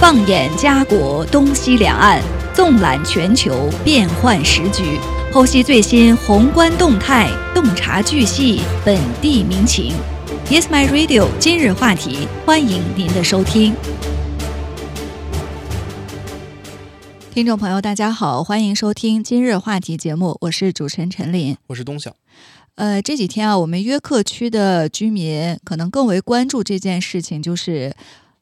放眼家国东西两岸，纵览全球变幻时局，剖析最新宏观动态，洞察巨细本地民情。Yes, my radio。今日话题，欢迎您的收听。听众朋友，大家好，欢迎收听今日话题节目，我是主持人陈琳，我是东晓。呃，这几天啊，我们约克区的居民可能更为关注这件事情，就是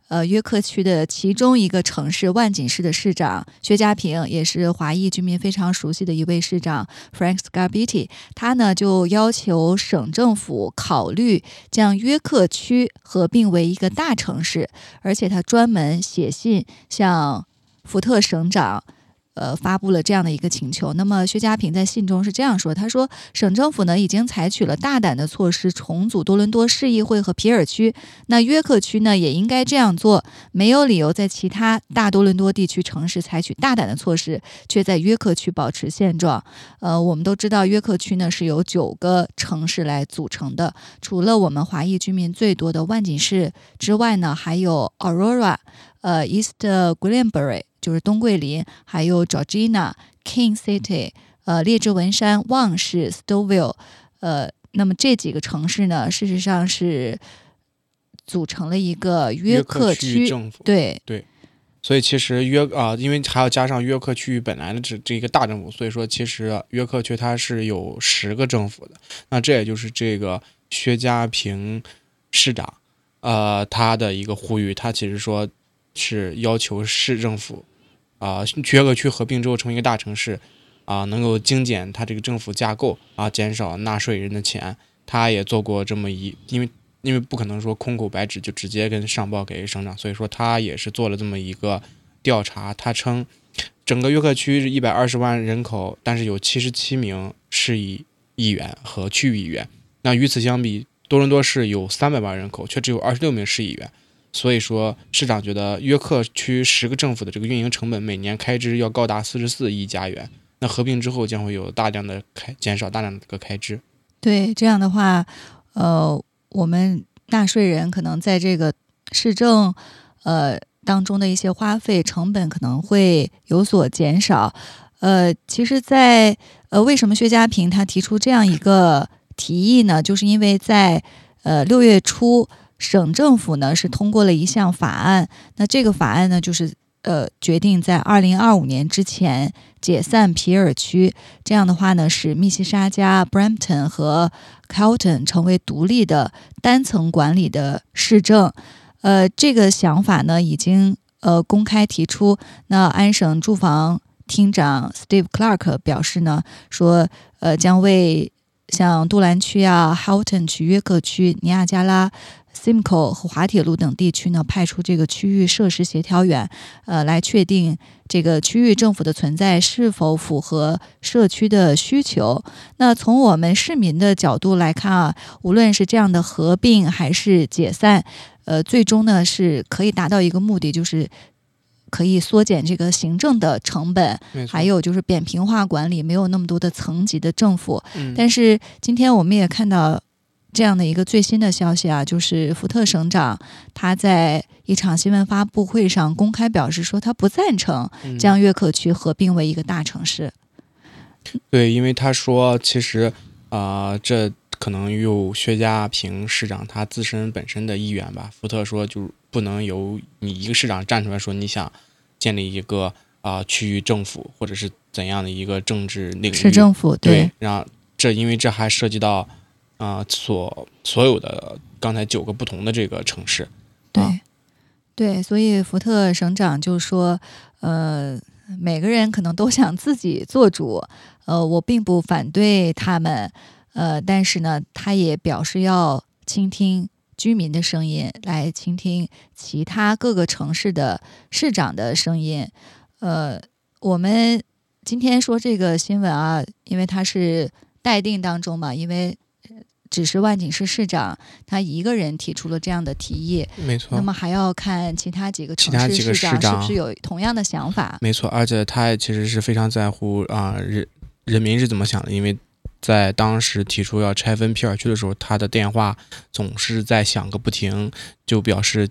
呃，约克区的其中一个城市万锦市的市长薛家平，也是华裔居民非常熟悉的一位市长 Frank Scarbitti，他呢就要求省政府考虑将约克区合并为一个大城市，而且他专门写信向福特省长。呃，发布了这样的一个请求。那么，薛家平在信中是这样说：“他说，省政府呢已经采取了大胆的措施，重组多伦多市议会和皮尔区。那约克区呢也应该这样做，没有理由在其他大多伦多地区城市采取大胆的措施，却在约克区保持现状。呃，我们都知道，约克区呢是由九个城市来组成的，除了我们华裔居民最多的万锦市之外呢，还有 Aurora，呃，East Greenbury。”就是东桂林，还有 Georgina、King City，呃，列治文山、旺市、Stouffville，呃，那么这几个城市呢，事实上是组成了一个约克区政府。对对，所以其实约啊，因为还要加上约克区域本来的这这一个大政府，所以说其实约克区它是有十个政府的。那这也就是这个薛家平市长，呃，他的一个呼吁，他其实说。是要求市政府，啊，约克区合并之后成为一个大城市，啊，能够精简它这个政府架构，啊，减少纳税人的钱。他也做过这么一，因为因为不可能说空口白纸就直接跟上报给省长，所以说他也是做了这么一个调查。他称，整个约克区是一百二十万人口，但是有七十七名市议议员和区域议员。那与此相比，多伦多市有三百万人口，却只有二十六名市议员。所以说，市长觉得约克区十个政府的这个运营成本每年开支要高达四十四亿加元。那合并之后将会有大量的开减少大量的个开支。对，这样的话，呃，我们纳税人可能在这个市政呃当中的一些花费成本可能会有所减少。呃，其实，在呃为什么薛家平他提出这样一个提议呢？就是因为在呃六月初。省政府呢是通过了一项法案，那这个法案呢就是呃决定在二零二五年之前解散皮尔区，这样的话呢使密西沙加、Brampton 和 Calton 成为独立的单层管理的市政。呃，这个想法呢已经呃公开提出。那安省住房厅长 Steve Clark 表示呢说，呃将为像杜兰区啊、Halton 区、约克区、尼亚加拉。Simcoe 和滑铁卢等地区呢，派出这个区域设施协调员，呃，来确定这个区域政府的存在是否符合社区的需求。那从我们市民的角度来看啊，无论是这样的合并还是解散，呃，最终呢是可以达到一个目的，就是可以缩减这个行政的成本，还有就是扁平化管理，没有那么多的层级的政府。但是今天我们也看到。这样的一个最新的消息啊，就是福特省长他在一场新闻发布会上公开表示说，他不赞成将约克区合并为一个大城市。对，因为他说，其实啊，这可能有薛家平市长他自身本身的意愿吧。福特说，就不能由你一个市长站出来说你想建立一个啊区域政府或者是怎样的一个政治领域。市政府对，然后这因为这还涉及到。啊，所所有的刚才九个不同的这个城市，对，对，所以福特省长就说，呃，每个人可能都想自己做主，呃，我并不反对他们，呃，但是呢，他也表示要倾听居民的声音，来倾听其他各个城市的市长的声音，呃，我们今天说这个新闻啊，因为它是待定当中嘛，因为。只是万锦市市长他一个人提出了这样的提议，没错。那么还要看其他几个其他几个市长是不是有同样的想法？没错，而且他其实是非常在乎啊人人民是怎么想的，因为在当时提出要拆分皮尔区的时候，他的电话总是在响个不停，就表示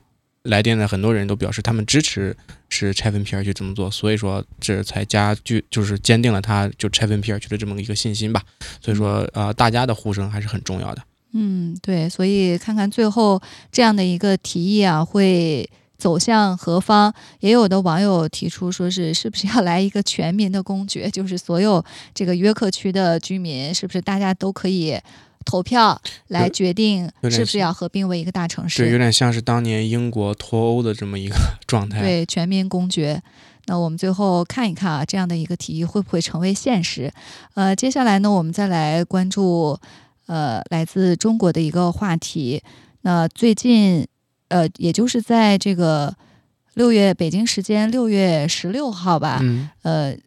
来电的很多人都表示他们支持是拆分皮尔区这么做，所以说这才加剧就是坚定了他就拆分皮尔区的这么一个信心吧。所以说呃，大家的呼声还是很重要的。嗯，对，所以看看最后这样的一个提议啊，会走向何方？也有的网友提出说是是不是要来一个全民的公决，就是所有这个约克区的居民是不是大家都可以投票来决定是不是要合并为一个大城市？对，有点像是当年英国脱欧的这么一个状态。对，全民公决。那我们最后看一看啊，这样的一个提议会不会成为现实？呃，接下来呢，我们再来关注。呃，来自中国的一个话题。那最近，呃，也就是在这个六月北京时间六月十六号吧，嗯呃。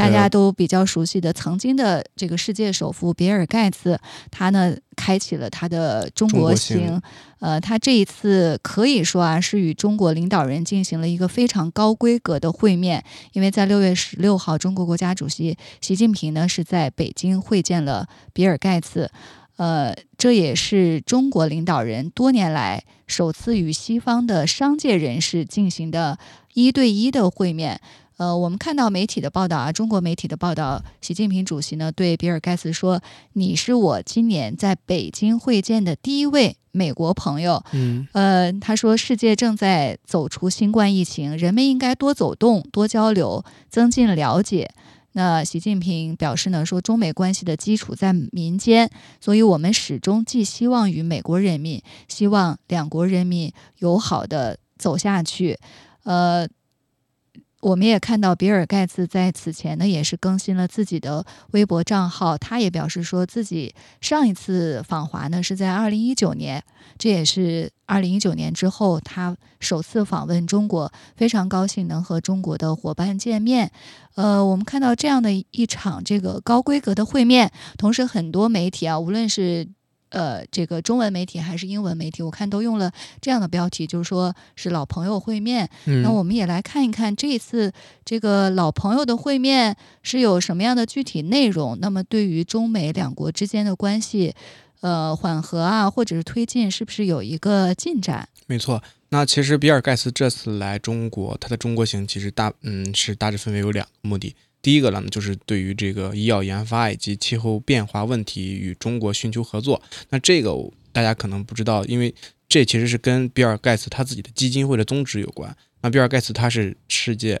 大家都比较熟悉的，曾经的这个世界首富比尔盖茨，他呢开启了他的中国行。呃，他这一次可以说啊，是与中国领导人进行了一个非常高规格的会面。因为在六月十六号，中国国家主席习近平呢是在北京会见了比尔盖茨。呃，这也是中国领导人多年来首次与西方的商界人士进行的一对一的会面。呃，我们看到媒体的报道啊，中国媒体的报道，习近平主席呢对比尔盖茨说：“你是我今年在北京会见的第一位美国朋友。”嗯，呃，他说世界正在走出新冠疫情，人们应该多走动、多交流，增进了解。那习近平表示呢，说中美关系的基础在民间，所以我们始终寄希望于美国人民，希望两国人民友好的走下去。呃。我们也看到，比尔盖茨在此前呢，也是更新了自己的微博账号。他也表示说自己上一次访华呢是在二零一九年，这也是二零一九年之后他首次访问中国，非常高兴能和中国的伙伴见面。呃，我们看到这样的一场这个高规格的会面，同时很多媒体啊，无论是。呃，这个中文媒体还是英文媒体，我看都用了这样的标题，就是说是老朋友会面。那我们也来看一看这一次这个老朋友的会面是有什么样的具体内容。那么对于中美两国之间的关系，呃，缓和啊，或者是推进，是不是有一个进展？没错。那其实比尔盖茨这次来中国，他的中国行其实大嗯是大致分为有两个目的。第一个呢，就是对于这个医药研发以及气候变化问题与中国寻求合作。那这个大家可能不知道，因为这其实是跟比尔盖茨他自己的基金会的宗旨有关。那比尔盖茨他是世界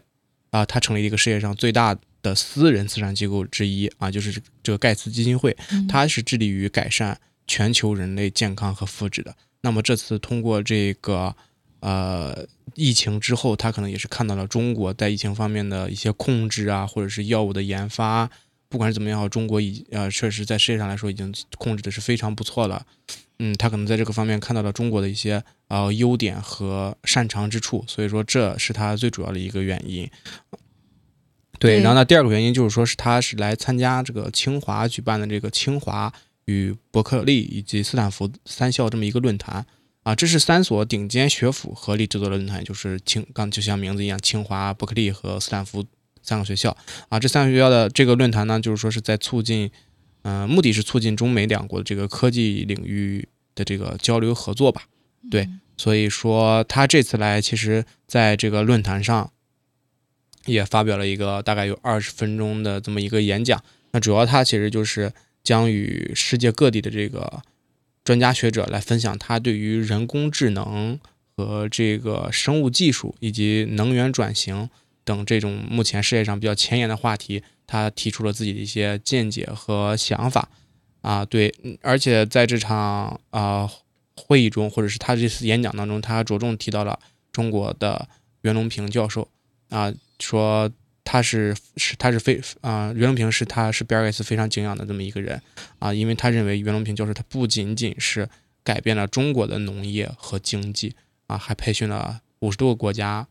啊，他成立一个世界上最大的私人慈善机构之一啊，就是这个盖茨基金会，它是致力于改善全球人类健康和福祉的。那么这次通过这个。呃，疫情之后，他可能也是看到了中国在疫情方面的一些控制啊，或者是药物的研发，不管是怎么样，中国已呃确实在世界上来说已经控制的是非常不错了。嗯，他可能在这个方面看到了中国的一些呃优点和擅长之处，所以说这是他最主要的一个原因。对，然后呢，第二个原因就是说是他是来参加这个清华举办的这个清华与伯克利以及斯坦福三校这么一个论坛。啊，这是三所顶尖学府合力制作的论坛，就是清刚就像名字一样，清华、伯克利和斯坦福三个学校。啊，这三个学校的这个论坛呢，就是说是在促进，嗯，目的是促进中美两国的这个科技领域的这个交流合作吧。对，所以说他这次来，其实在这个论坛上也发表了一个大概有二十分钟的这么一个演讲。那主要他其实就是将与世界各地的这个。专家学者来分享他对于人工智能和这个生物技术以及能源转型等这种目前世界上比较前沿的话题，他提出了自己的一些见解和想法。啊，对，而且在这场啊会议中，或者是他这次演讲当中，他着重提到了中国的袁隆平教授啊，说。他是是他是非啊，袁隆平是他是比尔盖茨非常敬仰的这么一个人啊，因为他认为袁隆平教授他不仅仅是改变了中国的农业和经济啊，还培训了五十多个国家，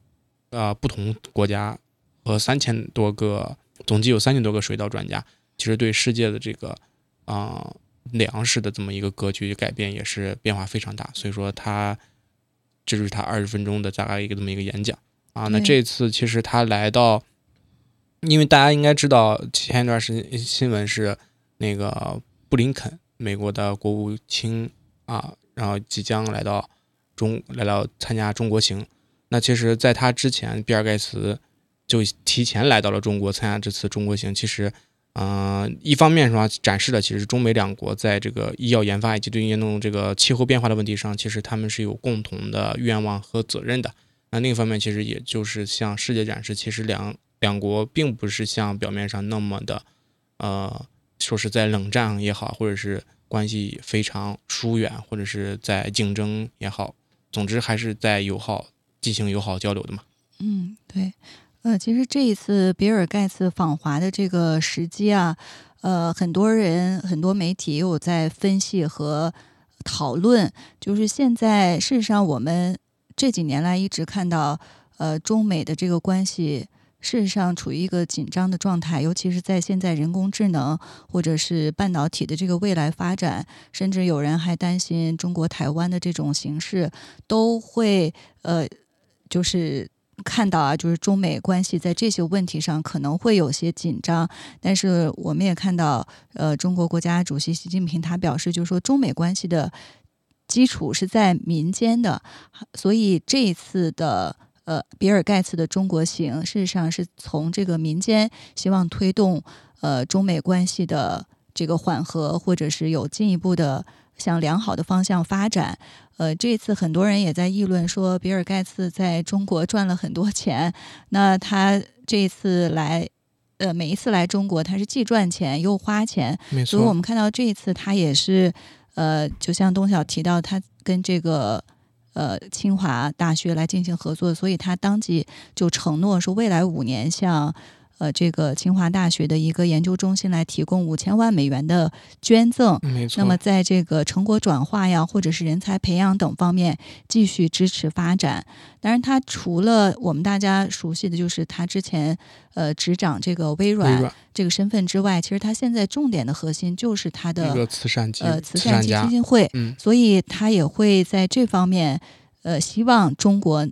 呃，不同国家和三千多个，总计有三千多个水稻专家，其实对世界的这个啊粮食的这么一个格局改变也是变化非常大，所以说他这就是他二十分钟的大概一个这么一个演讲啊，那这次其实他来到。因为大家应该知道，前一段时间新闻是那个布林肯，美国的国务卿啊，然后即将来到中来到参加中国行。那其实，在他之前，比尔盖茨就提前来到了中国参加这次中国行。其实，嗯，一方面说展示了其实中美两国在这个医药研发以及对应用这个气候变化的问题上，其实他们是有共同的愿望和责任的。那另一方面，其实也就是向世界展示，其实两两国并不是像表面上那么的，呃，说是在冷战也好，或者是关系非常疏远，或者是在竞争也好，总之还是在友好。进行友好交流的嘛？嗯，对，呃，其实这一次比尔盖茨访华的这个时机啊，呃，很多人、很多媒体也有在分析和讨论。就是现在，事实上，我们这几年来一直看到，呃，中美的这个关系，事实上处于一个紧张的状态，尤其是在现在人工智能或者是半导体的这个未来发展，甚至有人还担心中国台湾的这种形势都会呃。就是看到啊，就是中美关系在这些问题上可能会有些紧张，但是我们也看到，呃，中国国家主席习近平他表示，就是说中美关系的基础是在民间的，所以这一次的呃比尔盖茨的中国行，事实上是从这个民间希望推动呃中美关系的这个缓和，或者是有进一步的向良好的方向发展。呃，这次很多人也在议论说，比尔盖茨在中国赚了很多钱。那他这次来，呃，每一次来中国，他是既赚钱又花钱。没错。所以我们看到这一次，他也是，呃，就像东晓提到，他跟这个呃清华大学来进行合作，所以他当即就承诺说，未来五年向。呃，这个清华大学的一个研究中心来提供五千万美元的捐赠，没错。那么在这个成果转化呀，或者是人才培养等方面继续支持发展。当然，他除了我们大家熟悉的就是他之前呃执掌这个微软这个身份之外，其实他现在重点的核心就是他的一个慈善基呃慈善基基金会，嗯，所以他也会在这方面呃希望中国。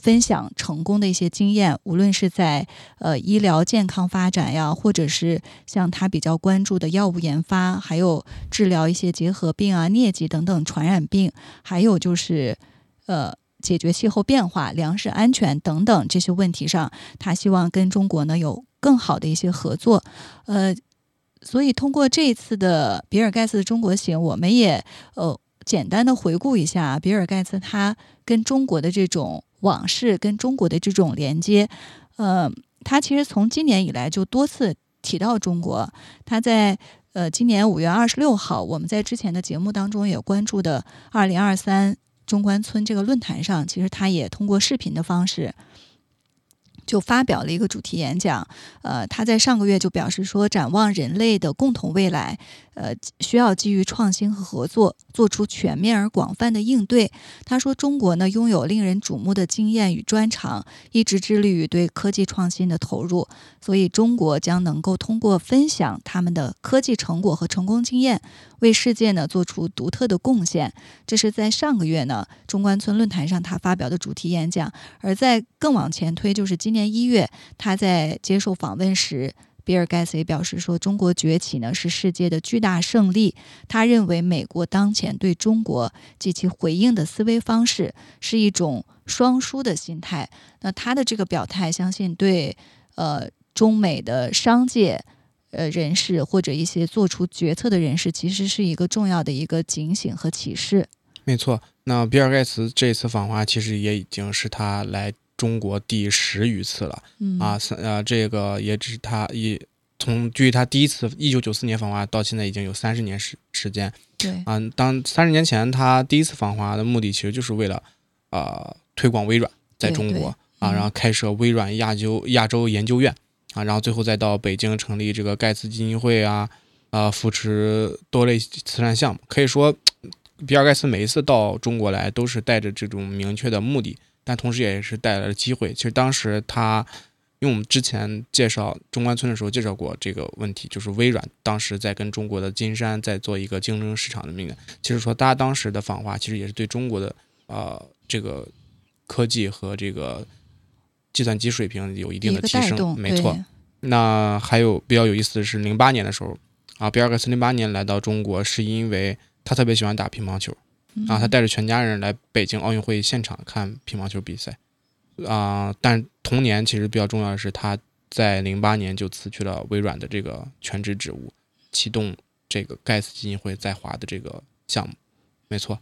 分享成功的一些经验，无论是在呃医疗健康发展呀，或者是像他比较关注的药物研发，还有治疗一些结核病啊、疟疾等等传染病，还有就是呃解决气候变化、粮食安全等等这些问题上，他希望跟中国呢有更好的一些合作。呃，所以通过这一次的比尔盖茨的中国行，我们也呃简单的回顾一下比尔盖茨他跟中国的这种。往事跟中国的这种连接，呃，他其实从今年以来就多次提到中国。他在呃今年五月二十六号，我们在之前的节目当中也关注的二零二三中关村这个论坛上，其实他也通过视频的方式。就发表了一个主题演讲，呃，他在上个月就表示说，展望人类的共同未来，呃，需要基于创新和合作，做出全面而广泛的应对。他说，中国呢拥有令人瞩目的经验与专长，一直致力于对科技创新的投入，所以中国将能够通过分享他们的科技成果和成功经验。为世界呢做出独特的贡献，这是在上个月呢中关村论坛上他发表的主题演讲。而在更往前推，就是今年一月他在接受访问时，比尔盖茨也表示说，中国崛起呢是世界的巨大胜利。他认为美国当前对中国及其回应的思维方式是一种双输的心态。那他的这个表态，相信对呃中美的商界。呃，人士或者一些做出决策的人士，其实是一个重要的一个警醒和启示。没错，那比尔盖茨这次访华，其实也已经是他来中国第十余次了。嗯啊，三呃，这个也只是他一从距离他第一次一九九四年访华到现在已经有三十年时时间。对，啊，当三十年前他第一次访华的目的，其实就是为了啊推广微软在中国啊，然后开设微软亚洲亚洲研究院。啊，然后最后再到北京成立这个盖茨基金会啊，啊，扶持多类慈善项目。可以说，比尔盖茨每一次到中国来，都是带着这种明确的目的，但同时也是带来了机会。其实当时他，因为我们之前介绍中关村的时候介绍过这个问题，就是微软当时在跟中国的金山在做一个竞争市场的命运。其实说，大家当时的访华，其实也是对中国的呃这个科技和这个。计算机水平有一定的提升，没错。那还有比较有意思的是，零八年的时候啊，比尔盖茨零八年来到中国，是因为他特别喜欢打乒乓球啊，他带着全家人来北京奥运会现场看乒乓球比赛，啊，但同年其实比较重要的是，他在零八年就辞去了微软的这个全职职务，启动这个盖茨基金会在华的这个项目。没错，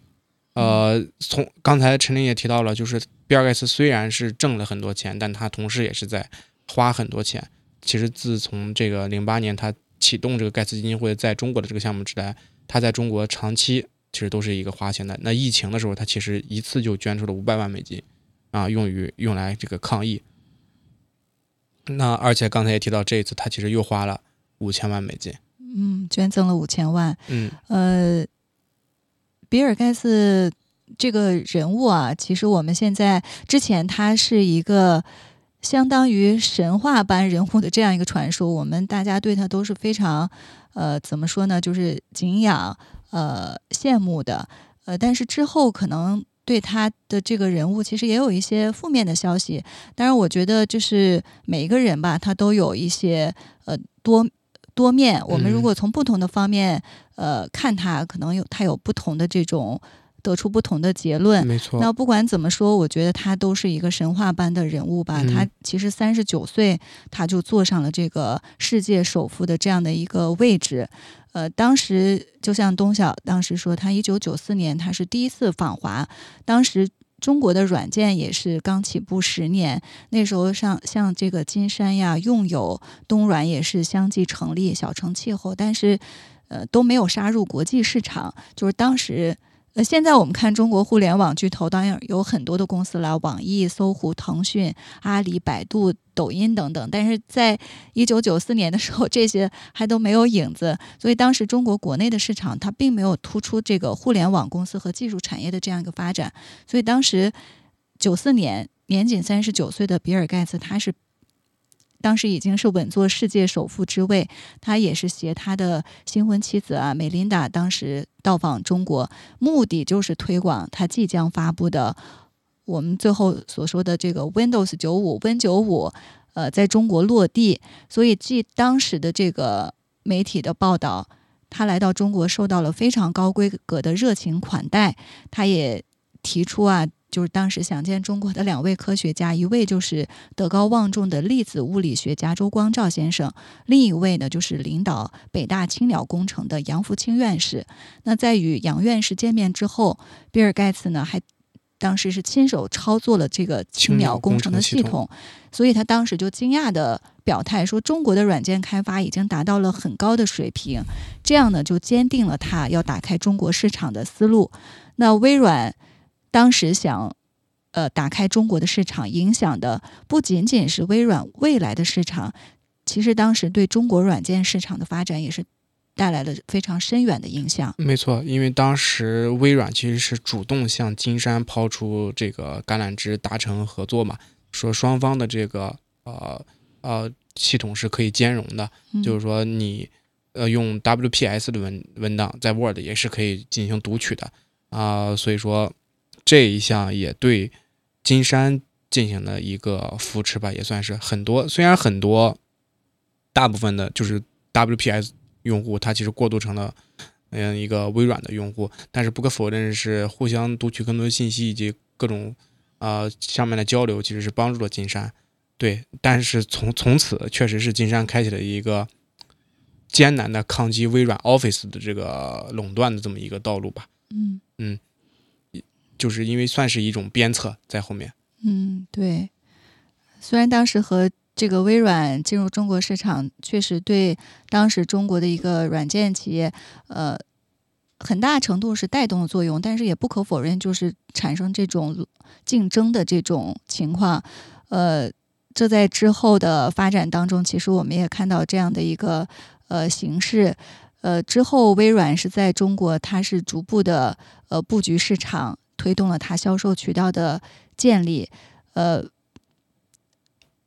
呃，从刚才陈林也提到了，就是比尔盖茨虽然是挣了很多钱，但他同时也是在花很多钱。其实自从这个零八年他启动这个盖茨基金会在中国的这个项目之来，他在中国长期。其实都是一个花钱的。那疫情的时候，他其实一次就捐出了五百万美金，啊，用于用来这个抗疫。那而且刚才也提到，这一次他其实又花了五千万美金，嗯，捐赠了五千万。嗯，呃，比尔盖茨这个人物啊，其实我们现在之前他是一个相当于神话般人物的这样一个传说，我们大家对他都是非常呃，怎么说呢，就是敬仰。呃，羡慕的，呃，但是之后可能对他的这个人物其实也有一些负面的消息。当然，我觉得就是每一个人吧，他都有一些呃多多面。我们如果从不同的方面呃看他，可能有他有不同的这种。得出不同的结论，没错。那不管怎么说，我觉得他都是一个神话般的人物吧。他其实三十九岁，他就坐上了这个世界首富的这样的一个位置。呃，当时就像东晓当时说，他一九九四年他是第一次访华，当时中国的软件也是刚起步十年，那时候像像这个金山呀、用友、东软也是相继成立，小城气候，但是呃都没有杀入国际市场，就是当时。呃，现在我们看中国互联网巨头，当然有很多的公司了，网易、搜狐、腾讯、阿里、百度、抖音等等。但是在一九九四年的时候，这些还都没有影子，所以当时中国国内的市场它并没有突出这个互联网公司和技术产业的这样一个发展。所以当时九四年年仅三十九岁的比尔盖茨，他是。当时已经是稳坐世界首富之位，他也是携他的新婚妻子啊，美琳达，当时到访中国，目的就是推广他即将发布的我们最后所说的这个 Windows 九五 Win 九五，呃，在中国落地。所以，据当时的这个媒体的报道，他来到中国受到了非常高规格的热情款待。他也提出啊。就是当时想见中国的两位科学家，一位就是德高望重的粒子物理学家周光召先生，另一位呢就是领导北大青鸟工程的杨福清院士。那在与杨院士见面之后，比尔盖茨呢还当时是亲手操作了这个青鸟工程的系统，所以他当时就惊讶的表态说，中国的软件开发已经达到了很高的水平，这样呢就坚定了他要打开中国市场的思路。那微软。当时想，呃，打开中国的市场，影响的不仅仅是微软未来的市场，其实当时对中国软件市场的发展也是带来了非常深远的影响。没错，因为当时微软其实是主动向金山抛出这个橄榄枝，达成合作嘛，说双方的这个呃呃系统是可以兼容的，就是说你呃用 WPS 的文文档在 Word 也是可以进行读取的啊，所以说。这一项也对金山进行了一个扶持吧，也算是很多。虽然很多，大部分的就是 WPS 用户，他其实过渡成了嗯一个微软的用户，但是不可否认是互相读取更多的信息以及各种啊上面的交流，其实是帮助了金山。对，但是从从此确实是金山开启了一个艰难的抗击微软 Office 的这个垄断的这么一个道路吧。嗯嗯。就是因为算是一种鞭策在后面。嗯，对。虽然当时和这个微软进入中国市场，确实对当时中国的一个软件企业，呃，很大程度是带动的作用，但是也不可否认，就是产生这种竞争的这种情况。呃，这在之后的发展当中，其实我们也看到这样的一个呃形式。呃，之后微软是在中国，它是逐步的呃布局市场。推动了它销售渠道的建立，呃，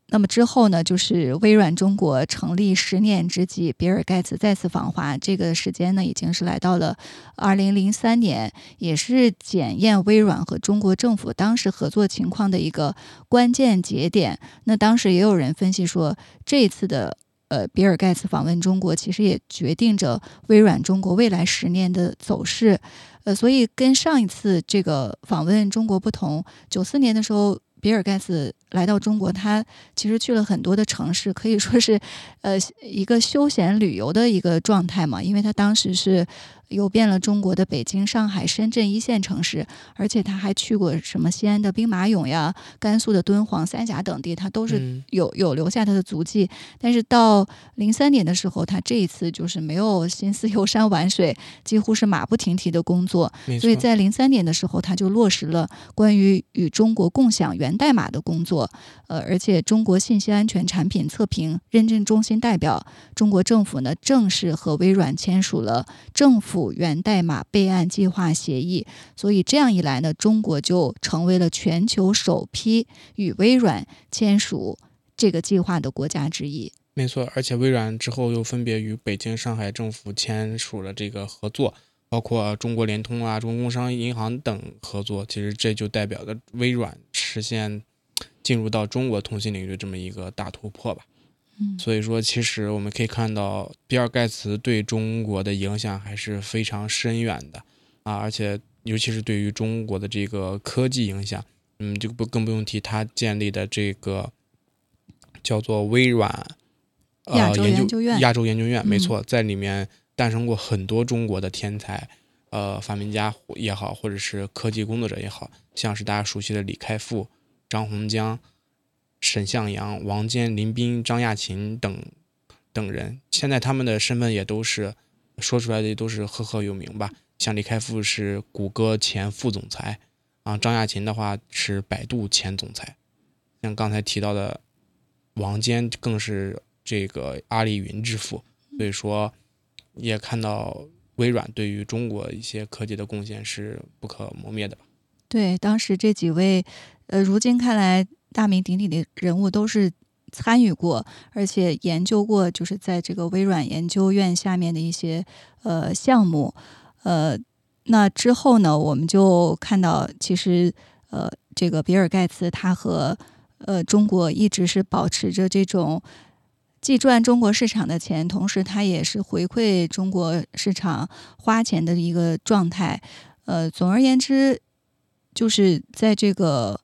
那么之后呢，就是微软中国成立十年之际，比尔盖茨再次访华，这个时间呢已经是来到了二零零三年，也是检验微软和中国政府当时合作情况的一个关键节点。那当时也有人分析说，这次的。呃，比尔盖茨访问中国，其实也决定着微软中国未来十年的走势。呃，所以跟上一次这个访问中国不同，九四年的时候，比尔盖茨来到中国，他其实去了很多的城市，可以说是呃一个休闲旅游的一个状态嘛，因为他当时是。游遍了中国的北京、上海、深圳一线城市，而且他还去过什么西安的兵马俑呀、甘肃的敦煌、三峡等地，他都是有有留下他的足迹。但是到零三年的时候，他这一次就是没有心思游山玩水，几乎是马不停蹄的工作。所以在零三年的时候，他就落实了关于与中国共享源代码的工作。呃，而且中国信息安全产品测评认证中心代表中国政府呢，正式和微软签署了政府。源代码备案计划协议，所以这样一来呢，中国就成为了全球首批与微软签署这个计划的国家之一。没错，而且微软之后又分别与北京、上海政府签署了这个合作，包括中国联通啊、中国工商银行等合作。其实这就代表着微软实现进入到中国通信领域这么一个大突破吧。所以说，其实我们可以看到，比尔盖茨对中国的影响还是非常深远的啊！而且，尤其是对于中国的这个科技影响，嗯，就不更不用提他建立的这个叫做微软呃研究院，亚洲研究院，没错，在里面诞生过很多中国的天才，呃，发明家也好，或者是科技工作者也好，像是大家熟悉的李开复、张洪江。沈向阳、王坚、林斌、张亚勤等等人，现在他们的身份也都是说出来的都是赫赫有名吧？像李开复是谷歌前副总裁，啊，张亚勤的话是百度前总裁，像刚才提到的王坚更是这个阿里云之父，所以说也看到微软对于中国一些科技的贡献是不可磨灭的吧？对，当时这几位，呃，如今看来。大名鼎鼎的人物都是参与过，而且研究过，就是在这个微软研究院下面的一些呃项目，呃，那之后呢，我们就看到，其实呃，这个比尔盖茨他和呃中国一直是保持着这种既赚中国市场的钱，同时他也是回馈中国市场花钱的一个状态。呃，总而言之，就是在这个。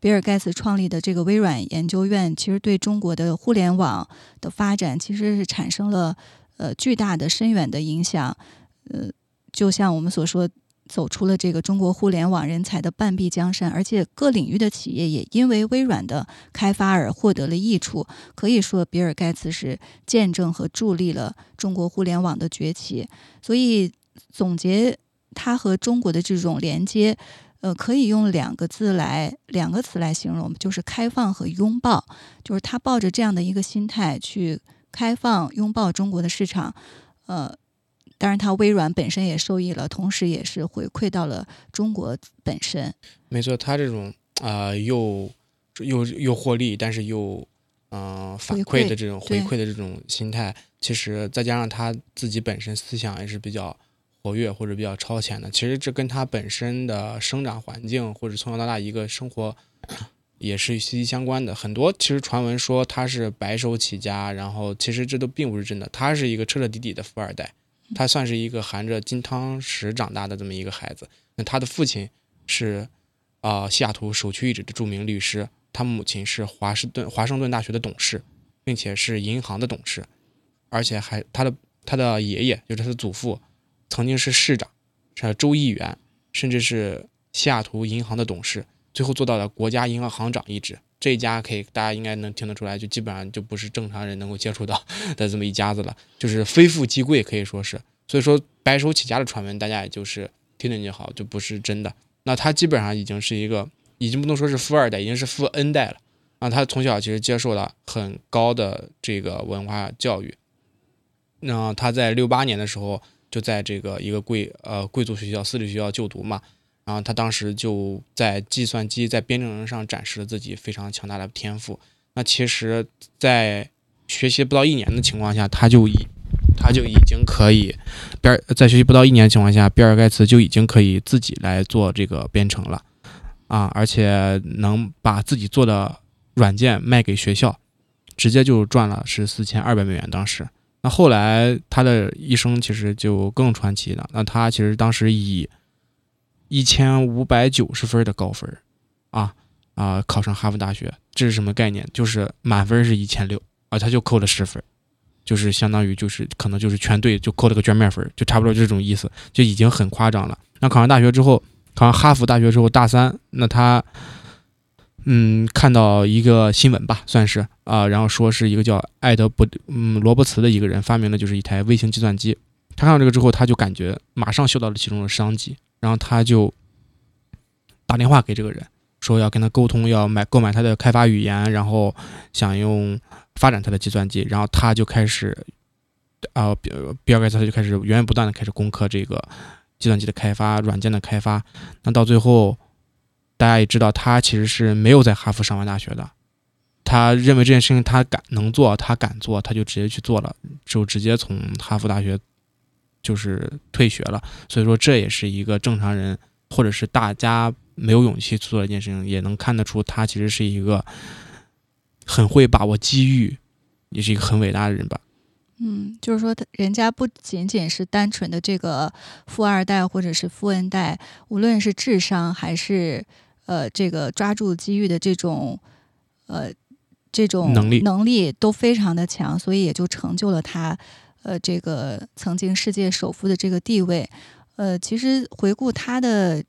比尔盖茨创立的这个微软研究院，其实对中国的互联网的发展其实是产生了呃巨大的深远的影响。呃，就像我们所说，走出了这个中国互联网人才的半壁江山，而且各领域的企业也因为微软的开发而获得了益处。可以说，比尔盖茨是见证和助力了中国互联网的崛起。所以，总结他和中国的这种连接。呃，可以用两个字来，两个词来形容，就是开放和拥抱。就是他抱着这样的一个心态去开放、拥抱中国的市场。呃，当然，他微软本身也受益了，同时也是回馈到了中国本身。没错，他这种啊，又又又获利，但是又嗯反馈的这种回馈的这种心态，其实再加上他自己本身思想也是比较。活跃或者比较超前的，其实这跟他本身的生长环境或者从小到大一个生活也是息息相关的。很多其实传闻说他是白手起家，然后其实这都并不是真的。他是一个彻彻底底的富二代，他算是一个含着金汤匙长大的这么一个孩子。那他的父亲是啊西雅图首屈一指的著名律师，他母亲是华盛顿华盛顿大学的董事，并且是银行的董事，而且还他的他的爷爷就是他的祖父。曾经是市长，是州议员，甚至是西雅图银行的董事，最后做到了国家银行行长一职。这一家可以，大家应该能听得出来，就基本上就不是正常人能够接触到 的这么一家子了，就是非富即贵，可以说是。所以说白手起家的传闻，大家也就是听听就好，就不是真的。那他基本上已经是一个，已经不能说是富二代，已经是富 N 代了。啊，他从小其实接受了很高的这个文化教育。那他在六八年的时候。就在这个一个贵呃贵族学校私立学校就读嘛，然后他当时就在计算机在编程上展示了自己非常强大的天赋。那其实，在学习不到一年的情况下，他就已他就已经可以，比尔在学习不到一年的情况下，比尔盖茨就已经可以自己来做这个编程了啊，而且能把自己做的软件卖给学校。直接就赚了是四千二百美元。当时，那后来他的一生其实就更传奇了。那他其实当时以一千五百九十分的高分啊啊考上哈佛大学，这是什么概念？就是满分是一千六啊，他就扣了十分，就是相当于就是可能就是全队就扣了个卷面分，就差不多这种意思，就已经很夸张了。那考上大学之后，考上哈佛大学之后大三，那他。嗯，看到一个新闻吧，算是啊，然后说是一个叫艾德伯嗯罗伯茨的一个人发明的，就是一台微型计算机。他看到这个之后，他就感觉马上嗅到了其中的商机，然后他就打电话给这个人，说要跟他沟通，要买购买他的开发语言，然后想用发展他的计算机。然后他就开始啊，比比尔盖茨他就开始源源不断的开始攻克这个计算机的开发、软件的开发。那到最后。大家也知道，他其实是没有在哈佛上完大学的。他认为这件事情他敢能做，他敢做，他就直接去做了，就直接从哈佛大学就是退学了。所以说，这也是一个正常人或者是大家没有勇气去做的一件事情，也能看得出他其实是一个很会把握机遇，也是一个很伟大的人吧。嗯，就是说，他人家不仅仅是单纯的这个富二代或者是富恩代，无论是智商还是。呃，这个抓住机遇的这种，呃，这种能力能力都非常的强，所以也就成就了他，呃，这个曾经世界首富的这个地位。呃，其实回顾他的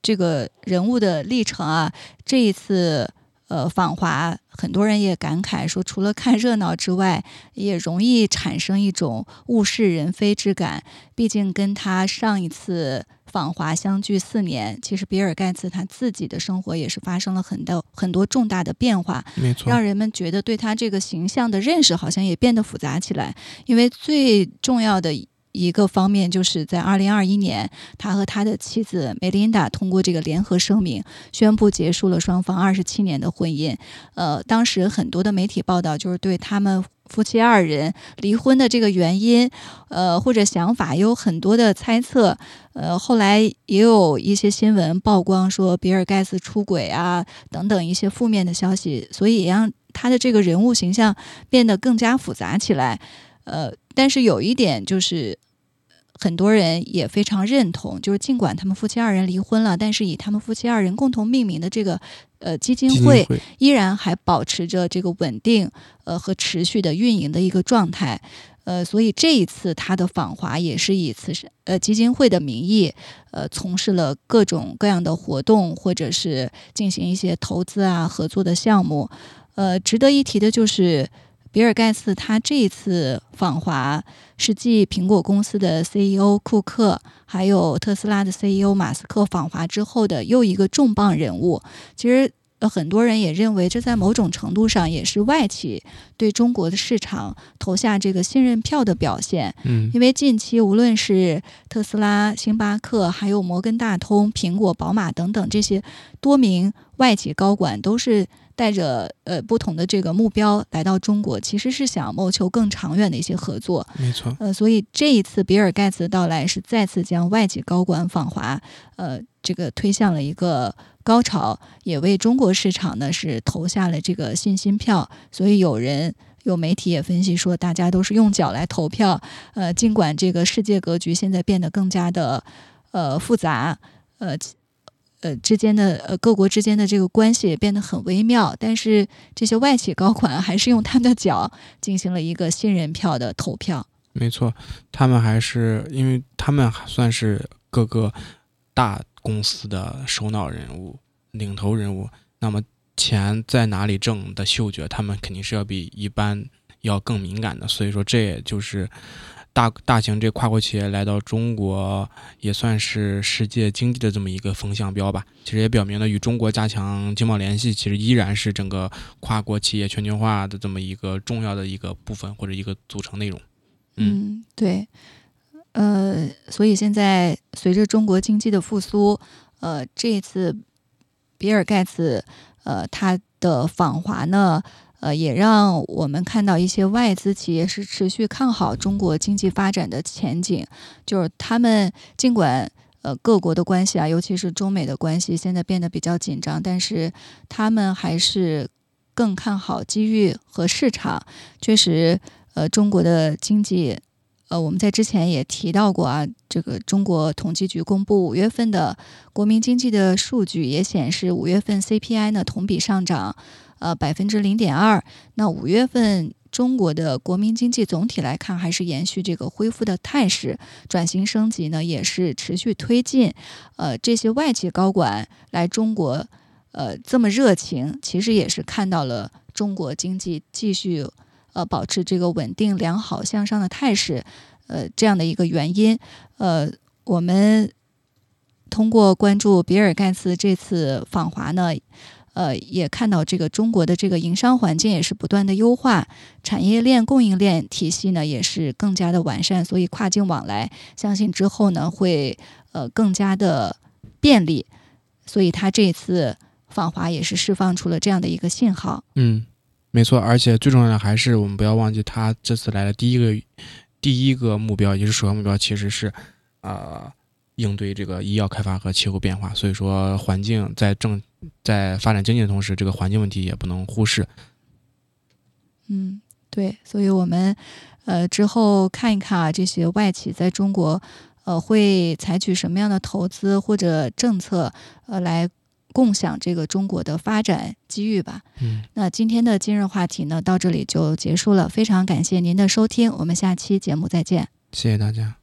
这个人物的历程啊，这一次。呃，访华，很多人也感慨说，除了看热闹之外，也容易产生一种物是人非之感。毕竟跟他上一次访华相距四年，其实比尔盖茨他自己的生活也是发生了很多很多重大的变化，没错，让人们觉得对他这个形象的认识好像也变得复杂起来。因为最重要的。一个方面就是在二零二一年，他和他的妻子梅琳达通过这个联合声明，宣布结束了双方二十七年的婚姻。呃，当时很多的媒体报道就是对他们夫妻二人离婚的这个原因，呃或者想法有很多的猜测。呃，后来也有一些新闻曝光说比尔盖茨出轨啊等等一些负面的消息，所以也让他的这个人物形象变得更加复杂起来。呃，但是有一点就是，很多人也非常认同，就是尽管他们夫妻二人离婚了，但是以他们夫妻二人共同命名的这个呃基金会，依然还保持着这个稳定呃和持续的运营的一个状态。呃，所以这一次他的访华也是以慈善呃基金会的名义，呃从事了各种各样的活动，或者是进行一些投资啊合作的项目。呃，值得一提的就是。比尔盖茨他这一次访华，是继苹果公司的 CEO 库克，还有特斯拉的 CEO 马斯克访华之后的又一个重磅人物。其实，呃，很多人也认为，这在某种程度上也是外企对中国的市场投下这个信任票的表现。嗯，因为近期无论是特斯拉、星巴克，还有摩根大通、苹果、宝马等等这些多名外企高管，都是。带着呃不同的这个目标来到中国，其实是想谋求更长远的一些合作。没错，呃，所以这一次比尔盖茨的到来是再次将外籍高管访华，呃，这个推向了一个高潮，也为中国市场呢是投下了这个信心票。所以有人有媒体也分析说，大家都是用脚来投票。呃，尽管这个世界格局现在变得更加的呃复杂，呃。呃，之间的呃，各国之间的这个关系也变得很微妙，但是这些外企高管还是用他们的脚进行了一个信任票的投票。没错，他们还是因为他们还算是各个大公司的首脑人物、领头人物，那么钱在哪里挣的嗅觉，他们肯定是要比一般要更敏感的，所以说这也就是。大大型这跨国企业来到中国，也算是世界经济的这么一个风向标吧。其实也表明了与中国加强经贸联系，其实依然是整个跨国企业全球化的这么一个重要的一个部分或者一个组成内容。嗯，对。呃，所以现在随着中国经济的复苏，呃，这次比尔盖茨呃他的访华呢。呃，也让我们看到一些外资企业是持续看好中国经济发展的前景。就是他们尽管呃各国的关系啊，尤其是中美的关系现在变得比较紧张，但是他们还是更看好机遇和市场。确实，呃，中国的经济，呃，我们在之前也提到过啊，这个中国统计局公布五月份的国民经济的数据也显示，五月份 CPI 呢同比上涨，呃，百分之零点二。那五月份。中国的国民经济总体来看还是延续这个恢复的态势，转型升级呢也是持续推进。呃，这些外企高管来中国，呃，这么热情，其实也是看到了中国经济继续呃保持这个稳定良好向上的态势，呃，这样的一个原因。呃，我们通过关注比尔盖茨这次访华呢。呃，也看到这个中国的这个营商环境也是不断的优化，产业链供应链体系呢也是更加的完善，所以跨境往来相信之后呢会呃更加的便利，所以他这次访华也是释放出了这样的一个信号。嗯，没错，而且最重要的还是我们不要忘记，他这次来的第一个第一个目标也是首要目标，其实是啊。应对这个医药开发和气候变化，所以说环境在正在发展经济的同时，这个环境问题也不能忽视。嗯，对，所以我们呃之后看一看啊，这些外企在中国呃会采取什么样的投资或者政策呃来共享这个中国的发展机遇吧。嗯，那今天的今日话题呢到这里就结束了，非常感谢您的收听，我们下期节目再见。谢谢大家。